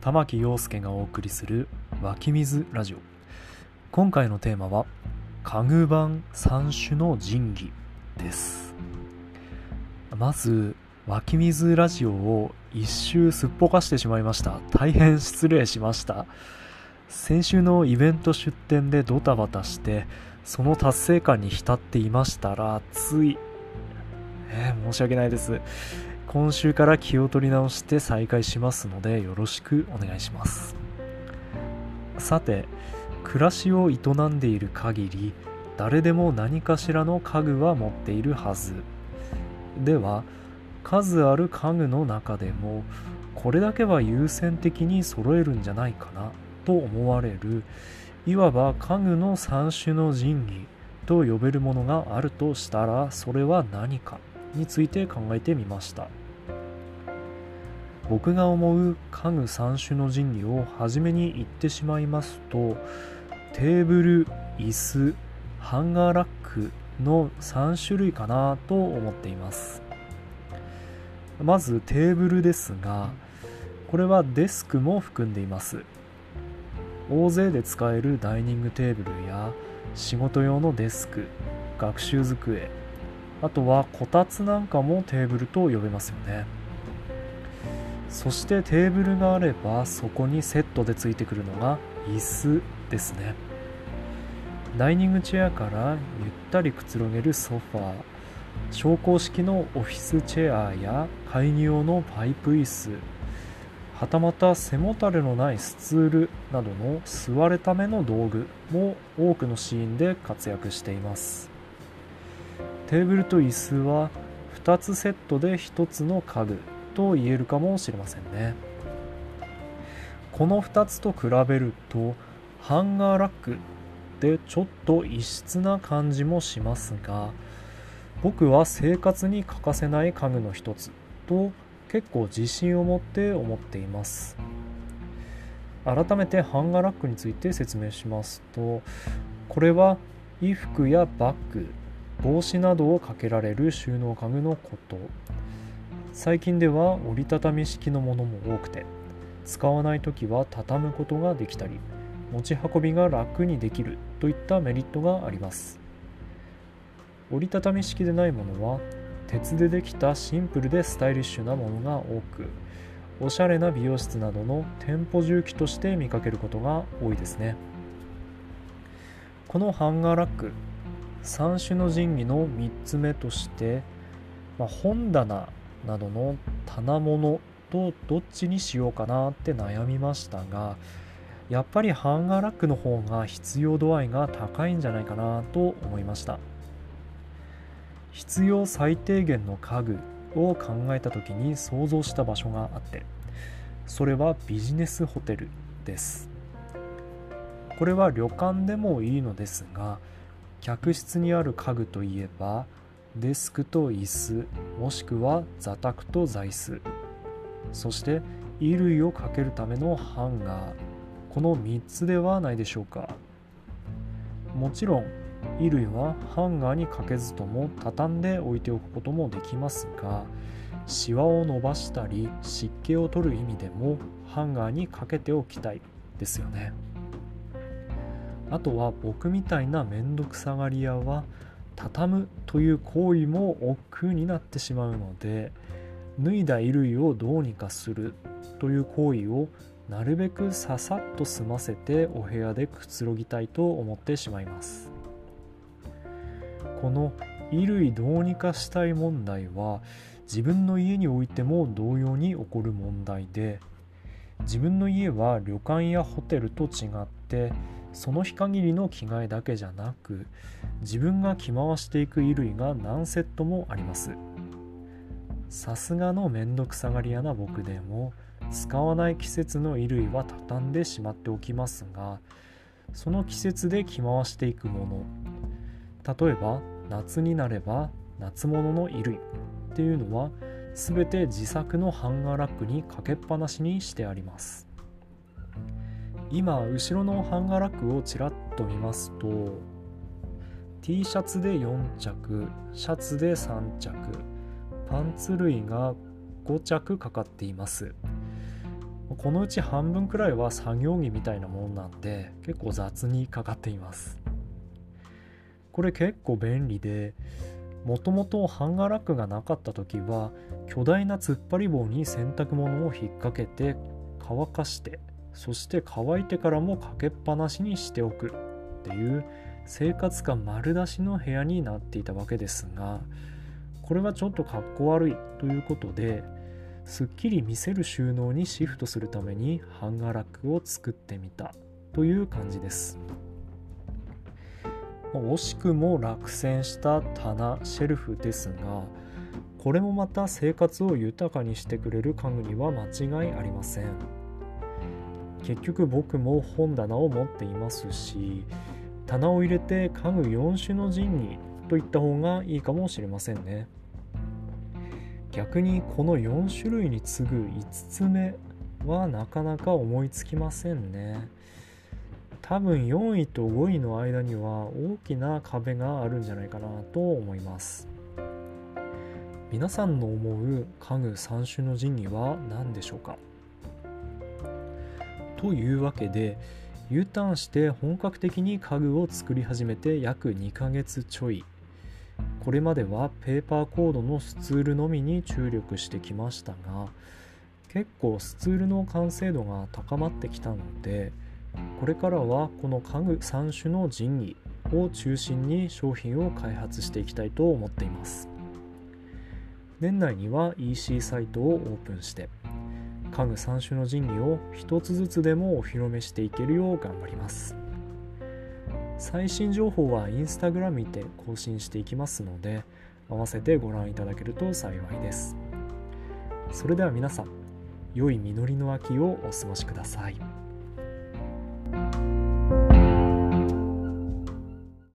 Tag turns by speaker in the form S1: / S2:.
S1: 玉木陽介がお送りする湧き水ラジオ。今回のテーマは家具版三種の神器です。まず湧き水ラジオを一周すっぽかしてしまいました。大変失礼しました。先週のイベント出店でドタバタしてその達成感に浸っていましたらつい、えー、申し訳ないです。今週から気を取り直して再開しますのでよろしくお願いします。さて暮らしを営んでいる限り誰でも何かしらの家具は持っているはず。では数ある家具の中でもこれだけは優先的に揃えるんじゃないかなと思われるいわば家具の三種の神器と呼べるものがあるとしたらそれは何かについて考えてみました。僕が思う家具三種の神器を初めに言ってしまいますとテーブル椅子ハンガーラックの3種類かなと思っています。まずテーブルですがこれはデスクも含んでいます。大勢で使えるダイニングテーブルや仕事用のデスク学習机あとはこたつなんかもテーブルと呼べますよね。そしてテーブルがあればそこにセットでついてくるのが椅子ですね。ダイニングチェアからゆったりくつろげるソファー昇降式のオフィスチェアや会議用のパイプ椅子はたまた背もたれのないスツールなどの座るための道具も多くのシーンで活躍しています。テーブルと椅子は2つセットで1つの家具と言えるかもしれませんね。この2つと比べるとハンガーラックでちょっと異質な感じもしますが僕は生活に欠かせない家具の一つと結構自信を持って思っています。改めてハンガーラックについて説明しますとこれは衣服やバッグ帽子などをかけられる収納家具のこと。最近では折りたたみ式のものも多くて使わない時は畳むことができたり持ち運びが楽にできるといったメリットがあります。折りたたみ式でないものは鉄でできたシンプルでスタイリッシュなものが多くおしゃれな美容室などの店舗重機として見かけることが多いですね。このハンガーラック3種の神器の3つ目として、まあ、本棚などの棚物とどっちにしようかなって悩みましたがやっぱりハンガーラックの方が必要度合いが高いんじゃないかなと思いました。必要最低限の家具を考えた時に想像した場所があってそれはビジネスホテルです。これは旅館でもいいのですが客室にある家具といえばデスクと椅子もしくは座卓と座椅子。そして衣類をかけるためのハンガー。この3つではないでしょうか。もちろん衣類はハンガーにかけずとも畳んで置いておくこともできますがシワを伸ばしたり湿気を取る意味でもハンガーにかけておきたいですよね。あとは僕みたいなめんどくさがり屋は畳むという行為も億劫になってしまうので脱いだ衣類をどうにかするという行為をなるべくささっと済ませてお部屋でくつろぎたいと思ってしまいます。この衣類どうにかしたい問題は自分の家においても同様に起こる問題で自分の家は旅館やホテルと違ってその日限りの着替えだけじゃなく自分が着回していく衣類が何セットもあります。さすがのめんどくさがり屋な僕でも使わない季節の衣類は畳んでしまっておきますがその季節で着回していくもの例えば夏になれば夏物の衣類っていうのは全て自作のハンガーラックにかけっぱなしにしてあります。今後ろのハンガーラックをちらっと見ますと T シャツで4着シャツで3着パンツ類が5着かかっています。このうち半分くらいは作業着みたいなものなんで結構雑にかかっています。これ結構便利でもともとハンガーラックがなかった時は巨大な突っ張り棒に洗濯物を引っ掛けて乾かしてそして乾いてからもかけっぱなしにしておくっていう生活感丸出しの部屋になっていたわけですがこれはちょっとかっこ悪いということですっきり見せる収納にシフトするためにハンガーラックを作ってみたという感じです。惜しくも落選した棚シェルフですがこれもまた生活を豊かにしてくれる家具には間違いありません。結局僕も本棚を持っていますし棚を入れて家具4種の神器といった方がいいかもしれませんね。逆にこの4種類に次ぐ5つ目はなかなか思いつきませんね。多分4位と5位の間には大きな壁があるんじゃないかなと思います。皆さんの思う家具3種の神器は何でしょうか？というわけで U ターンして本格的に家具を作り始めて約2ヶ月ちょい。これまではペーパーコードのスツールのみに注力してきましたが結構スツールの完成度が高まってきたのでこれからはこの家具3種の神器を中心に商品を開発していきたいと思っています。年内には EC サイトをオープンして家具3種の神器を一つずつでもお披露目していけるよう頑張ります最新情報は Instagram にて更新していきますので合わせてご覧いただけると幸いですそれでは皆さん良い実りの秋をお過ごしください。